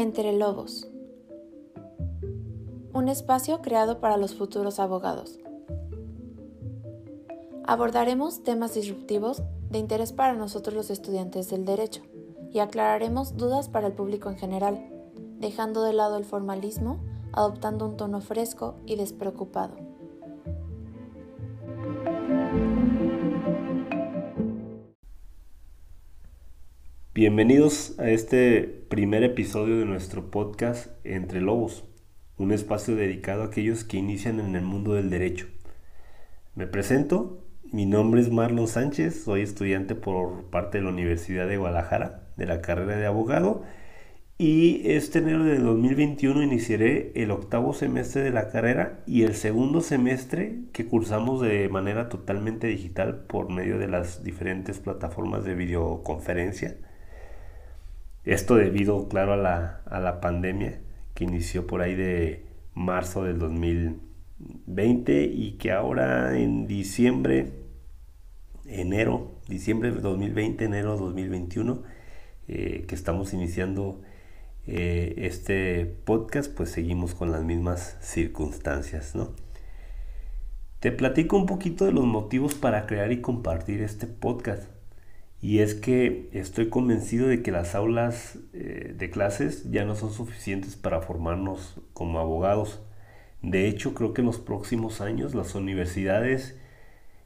Entre Lobos. Un espacio creado para los futuros abogados. Abordaremos temas disruptivos de interés para nosotros los estudiantes del derecho y aclararemos dudas para el público en general, dejando de lado el formalismo, adoptando un tono fresco y despreocupado. Bienvenidos a este primer episodio de nuestro podcast Entre Lobos, un espacio dedicado a aquellos que inician en el mundo del derecho. Me presento, mi nombre es Marlon Sánchez, soy estudiante por parte de la Universidad de Guadalajara de la carrera de abogado y este enero de 2021 iniciaré el octavo semestre de la carrera y el segundo semestre que cursamos de manera totalmente digital por medio de las diferentes plataformas de videoconferencia esto debido, claro, a la, a la pandemia que inició por ahí de marzo del 2020 y que ahora en diciembre, enero, diciembre de 2020, enero de 2021, eh, que estamos iniciando eh, este podcast, pues seguimos con las mismas circunstancias, ¿no? Te platico un poquito de los motivos para crear y compartir este podcast. Y es que estoy convencido de que las aulas eh, de clases ya no son suficientes para formarnos como abogados. De hecho, creo que en los próximos años las universidades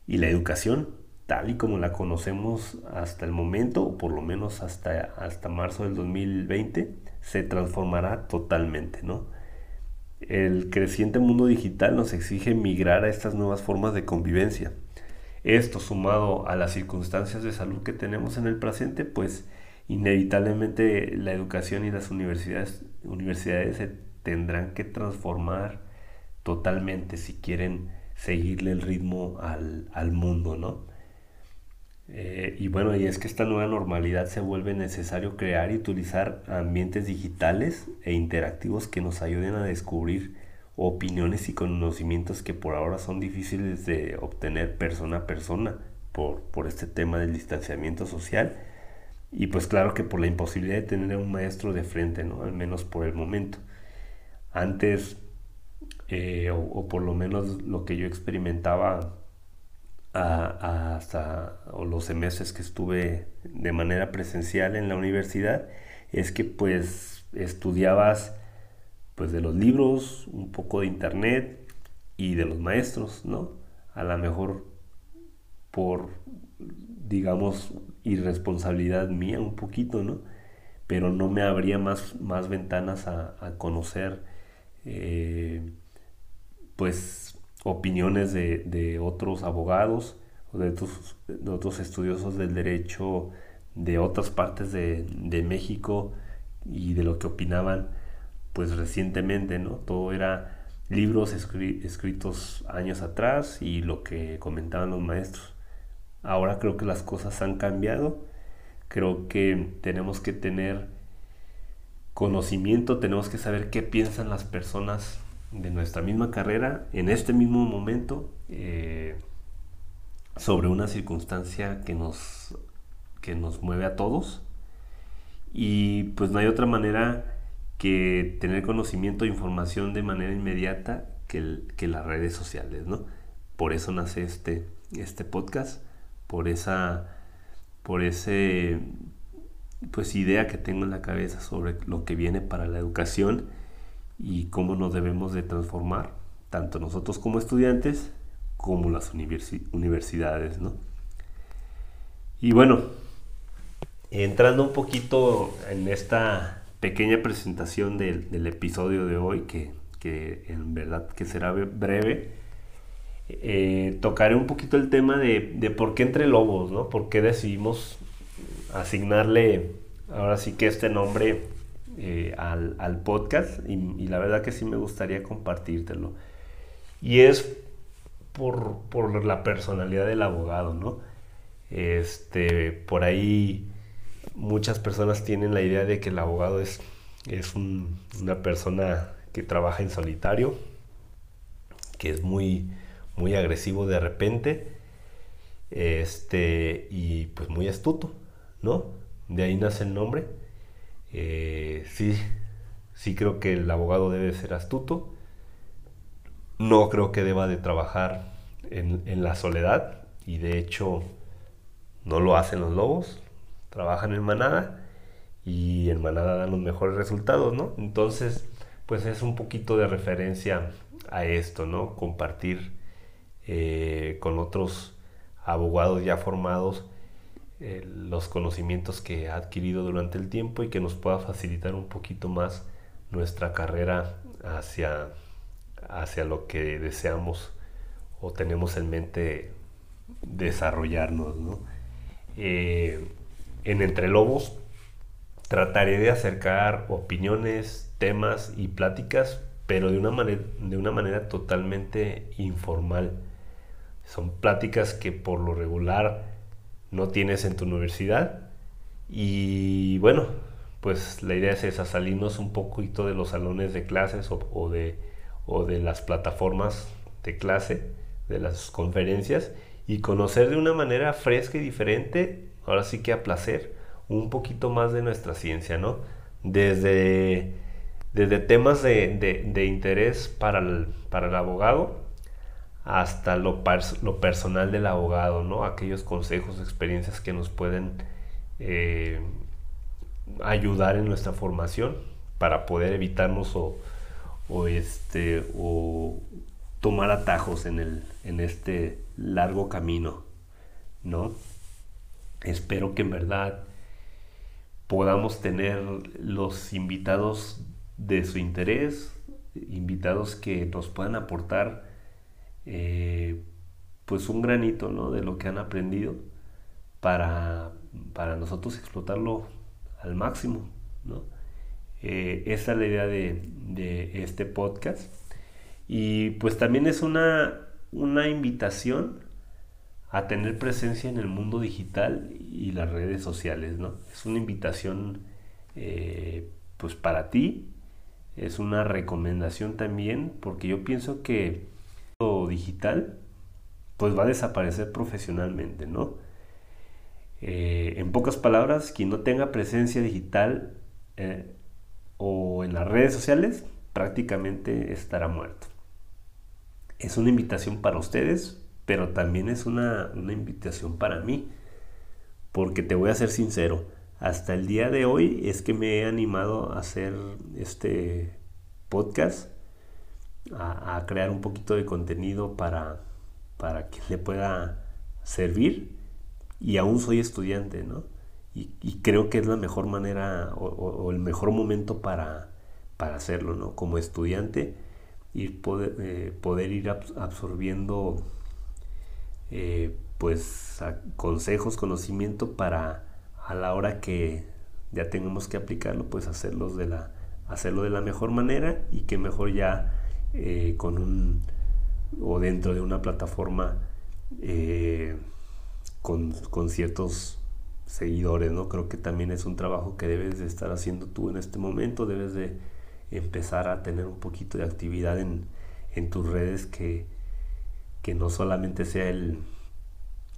y la educación, tal y como la conocemos hasta el momento, o por lo menos hasta, hasta marzo del 2020, se transformará totalmente, ¿no? El creciente mundo digital nos exige migrar a estas nuevas formas de convivencia esto sumado a las circunstancias de salud que tenemos en el presente, pues inevitablemente la educación y las universidades, universidades se tendrán que transformar totalmente si quieren seguirle el ritmo al, mundo, ¿no? Eh, y bueno, y es que esta nueva normalidad se vuelve necesario crear y utilizar ambientes digitales e interactivos que nos ayuden a descubrir opiniones y conocimientos que por ahora son difíciles de obtener persona a persona por, por este tema del distanciamiento social y pues claro que por la imposibilidad de tener a un maestro de frente, ¿no? al menos por el momento. Antes, eh, o, por lo menos lo que yo experimentaba hasta los semestres que estuve de manera presencial en la universidad, es que pues estudiabas pues de los libros, un poco de internet y de los maestros, ¿no? A lo mejor por, digamos, irresponsabilidad mía un poquito, ¿no? Pero no me abría más, más ventanas a, conocer, eh, pues, opiniones de, otros abogados o de otros, de otros, estudiosos del derecho de otras partes de, de México y de lo que opinaban pues recientemente, ¿no? Todo era libros escritos años atrás y lo que comentaban los maestros. Ahora creo que las cosas han cambiado. Creo que tenemos que tener conocimiento, tenemos que saber qué piensan las personas de nuestra misma carrera en este mismo momento eh, sobre una circunstancia que nos, que nos mueve a todos. Y pues no hay otra manera que tener conocimiento e información de manera inmediata que, las redes sociales, ¿no? Por eso nace este, este podcast, por esa, por ese, pues idea que tengo en la cabeza sobre lo que viene para la educación y cómo nos debemos de transformar, tanto nosotros como estudiantes, como las universidades, ¿no? Y bueno, entrando un poquito en esta pequeña presentación del, episodio de hoy, que, en verdad que será breve, eh, tocaré un poquito el tema de, por qué entre lobos, ¿no? ¿Por qué decidimos asignarle ahora sí que este nombre eh, al, podcast? Y, la verdad que sí me gustaría compartírtelo. Y es por, por la personalidad del abogado, ¿no? Este, por ahí muchas personas tienen la idea de que el abogado es, es una persona que trabaja en solitario, que es muy, muy agresivo de repente, este, y pues muy astuto, ¿no? De ahí nace el nombre. Eh, sí, Sí creo que el abogado debe ser astuto. No creo que deba de trabajar en, en la soledad. Y de hecho no lo hacen los lobos. Trabajan en manada. Y en manada dan los mejores resultados, ¿no? Entonces, pues es un poquito de referencia a esto, ¿no? Compartir eh, con otros abogados ya formados eh, los conocimientos que ha adquirido durante el tiempo y que nos pueda facilitar un poquito más nuestra carrera hacia, hacia lo que deseamos o tenemos en mente desarrollarnos. Eh, en Entre Lobos trataré de acercar opiniones, temas y pláticas, pero de una manera, de una manera totalmente informal. Son pláticas que por lo regular no tienes en tu universidad. Y bueno, pues la idea es esa, salirnos un poquito de los salones de clases o, de, o de las plataformas de clase, de las conferencias, y conocer de una manera fresca y diferente, ahora sí que a placer, un poquito más de nuestra ciencia, ¿no? Desde, desde temas de, interés para el, para el abogado, hasta lo, lo, personal del abogado, ¿no? Aquellos consejos, experiencias que nos pueden eh, ayudar en nuestra formación para poder evitarnos o, este, o tomar atajos en, el, en este largo camino, ¿no? Espero que en verdad podamos tener los invitados de su interés, invitados que nos puedan aportar eh, pues un granito ¿no? de lo que han aprendido para, para nosotros explotarlo al máximo. ¿no? Eh, esa es la idea de, de, este podcast. Y pues también es una, una invitación a tener presencia en el mundo digital y las redes sociales. ¿no? Es una invitación eh, pues para ti, es una recomendación también, porque yo pienso que digital, pues va a desaparecer profesionalmente, ¿no? Eh, en pocas palabras, quien no tenga presencia digital eh, o en las redes sociales, prácticamente estará muerto. Es una invitación para ustedes, pero también es una, una invitación para mí, porque te voy a ser sincero, hasta el día de hoy es que me he animado a hacer este podcast a, crear un poquito de contenido para, para que le pueda servir y aún soy estudiante, ¿no? Y, creo que es la mejor manera o, el mejor momento para, para, hacerlo, ¿no? Como estudiante y poder, eh, poder ir absorbiendo eh, pues consejos, conocimiento para a la hora que ya tengamos que aplicarlo, pues hacerlos de la, hacerlo de la mejor manera y que mejor ya eh, con un o dentro de una plataforma eh, con, con, ciertos seguidores, ¿no? Creo que también es un trabajo que debes de estar haciendo tú en este momento, debes de empezar a tener un poquito de actividad en, en tus redes que, que no solamente sea el,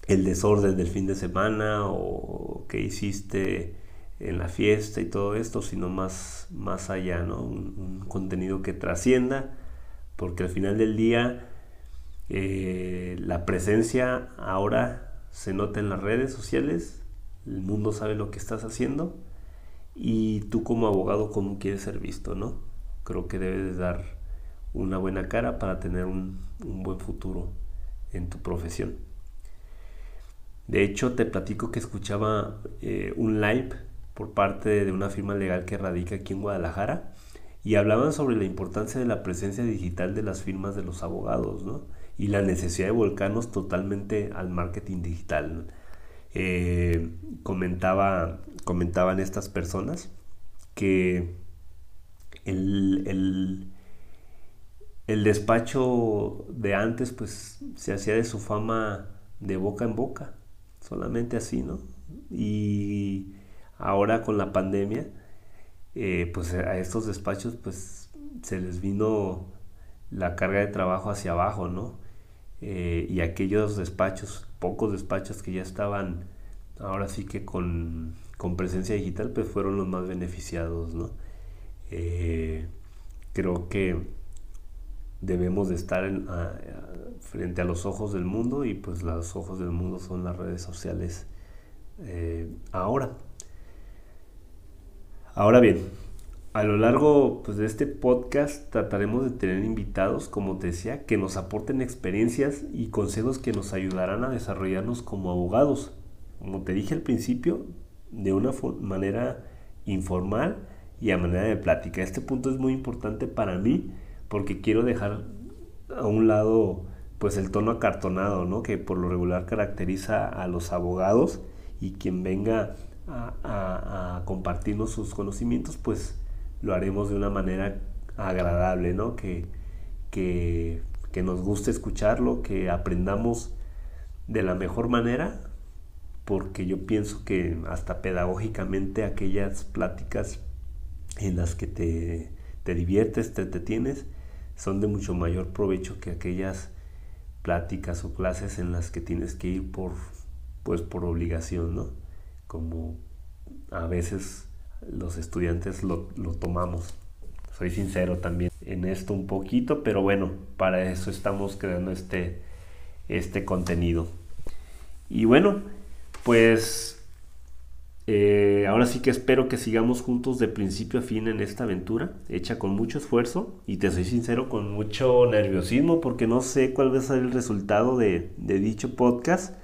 el desorden del fin de semana o que hiciste en la fiesta y todo esto, sino más, más allá, ¿no? un contenido que trascienda porque al final del día eh, la presencia ahora se nota en las redes sociales, el mundo sabe lo que estás haciendo y tú como abogado cómo quieres ser visto, ¿no? Creo que debes dar una buena cara para tener un, buen futuro en tu profesión. De hecho, te platico que escuchaba eh, un live por parte de una firma legal que radica aquí en Guadalajara y hablaban sobre la importancia de la presencia digital de las firmas de los abogados ¿no? y la necesidad de volcarnos totalmente al marketing digital. Eh, comentaba, comentaban estas personas que el, el, despacho de antes pues se hacía de su fama de boca en boca, solamente así, ¿no? Y ahora con la pandemia, eh, pues a estos despachos pues se les vino la carga de trabajo hacia abajo, ¿no? Eh, y aquellos despachos, pocos despachos que ya estaban ahora sí que con, presencia digital, pues fueron los más beneficiados, ¿no? Eh, creo que debemos de estar frente a los ojos del mundo y pues los ojos del mundo son las redes sociales eh, ahora. Ahora bien, a lo largo pues, de este podcast trataremos de tener invitados, como te decía, que nos aporten experiencias y consejos que nos ayudarán a desarrollarnos como abogados. Como te dije al principio, de una manera informal y a manera de plática. Este punto es muy importante para mí porque quiero dejar a un lado pues el tono acartonado, ¿no? Que por lo regular caracteriza a los abogados y quien venga a, compartirnos sus conocimientos, pues lo haremos de una manera agradable, ¿no? Que, que, que nos guste escucharlo, que aprendamos de la mejor manera, porque yo pienso que hasta pedagógicamente aquellas pláticas en las que te, te diviertes, te detienes, son de mucho mayor provecho que aquellas pláticas o clases en las que tienes que ir por, pues, por obligación, ¿no? Como a veces los estudiantes lo, lo tomamos. Soy sincero también en esto un poquito, pero bueno, para eso estamos creando este, este contenido. Y bueno, pues eh, ahora sí que espero que sigamos juntos de principio a fin en esta aventura, hecha con mucho esfuerzo y te soy sincero, con mucho nerviosismo porque no sé cuál va a ser el resultado de, dicho podcast.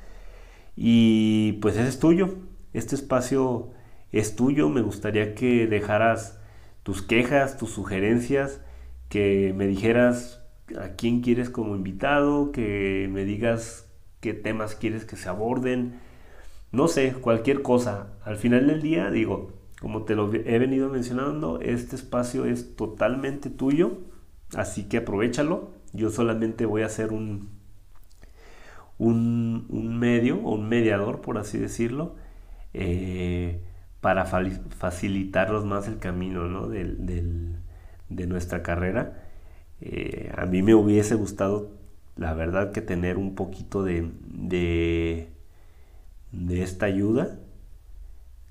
Y pues ese es tuyo, este espacio es tuyo, me gustaría que dejaras tus quejas, tus sugerencias, que me dijeras a quién quieres como invitado, que me digas qué temas quieres que se aborden no sé, cualquier cosa. Al final del día, digo, como te lo he venido mencionando, este espacio es totalmente tuyo, así que aprovechalo. Yo solamente voy a ser un, un, medio o un mediador, por así decirlo, eh, para facilitaros más el camino ¿no? de nuestra carrera. Eh, a mí me hubiese gustado, la verdad, que tener un poquito de de esta ayuda,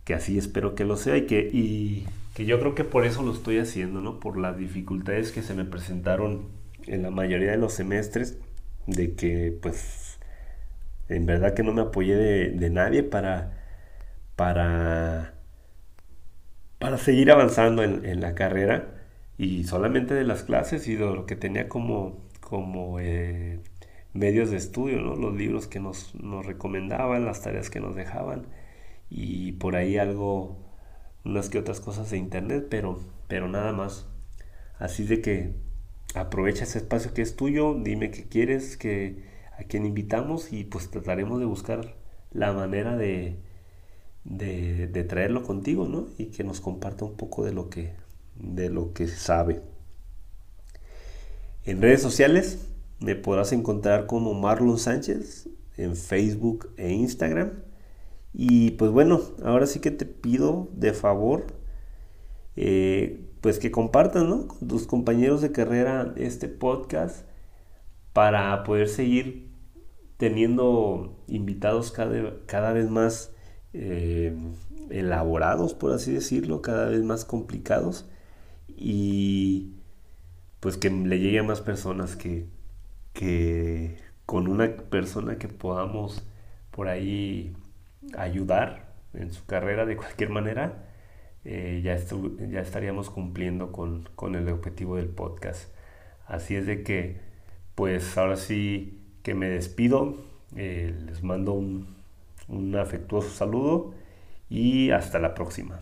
que así espero que lo sea y que, y que yo creo que por eso lo estoy haciendo, ¿no? Por las dificultades que se me presentaron en la mayoría de los semestres, de que pues en verdad que no me apoyé de, nadie para, para, para seguir avanzando en, la carrera y solamente de las clases y de lo que tenía como, como eh, medios de estudio, ¿no? los libros que nos, recomendaban, las tareas que nos dejaban y por ahí algo, unas que otras cosas de internet, pero, pero nada más. Así de que aprovecha ese espacio que es tuyo, dime qué quieres, que, a quién invitamos y pues trataremos de buscar la manera de, de, de traerlo contigo, ¿no? Y que nos comparta un poco de lo que, de lo que sabe. En redes sociales, me podrás encontrar como Marlon Sánchez en Facebook e Instagram. Y pues bueno, ahora sí que te pido de favor, eh, pues que compartas con tus compañeros de carrera este podcast para poder seguir teniendo invitados cada, cada vez más eh, elaborados, por así decirlo, cada vez más complicados y pues que le llegue a más personas que, que con una persona que podamos por ahí ayudar en su carrera de cualquier manera, eh, ya, ya estaríamos cumpliendo con, el objetivo del podcast. Así es de que, pues ahora sí que me despido, eh, les mando un afectuoso saludo y hasta la próxima.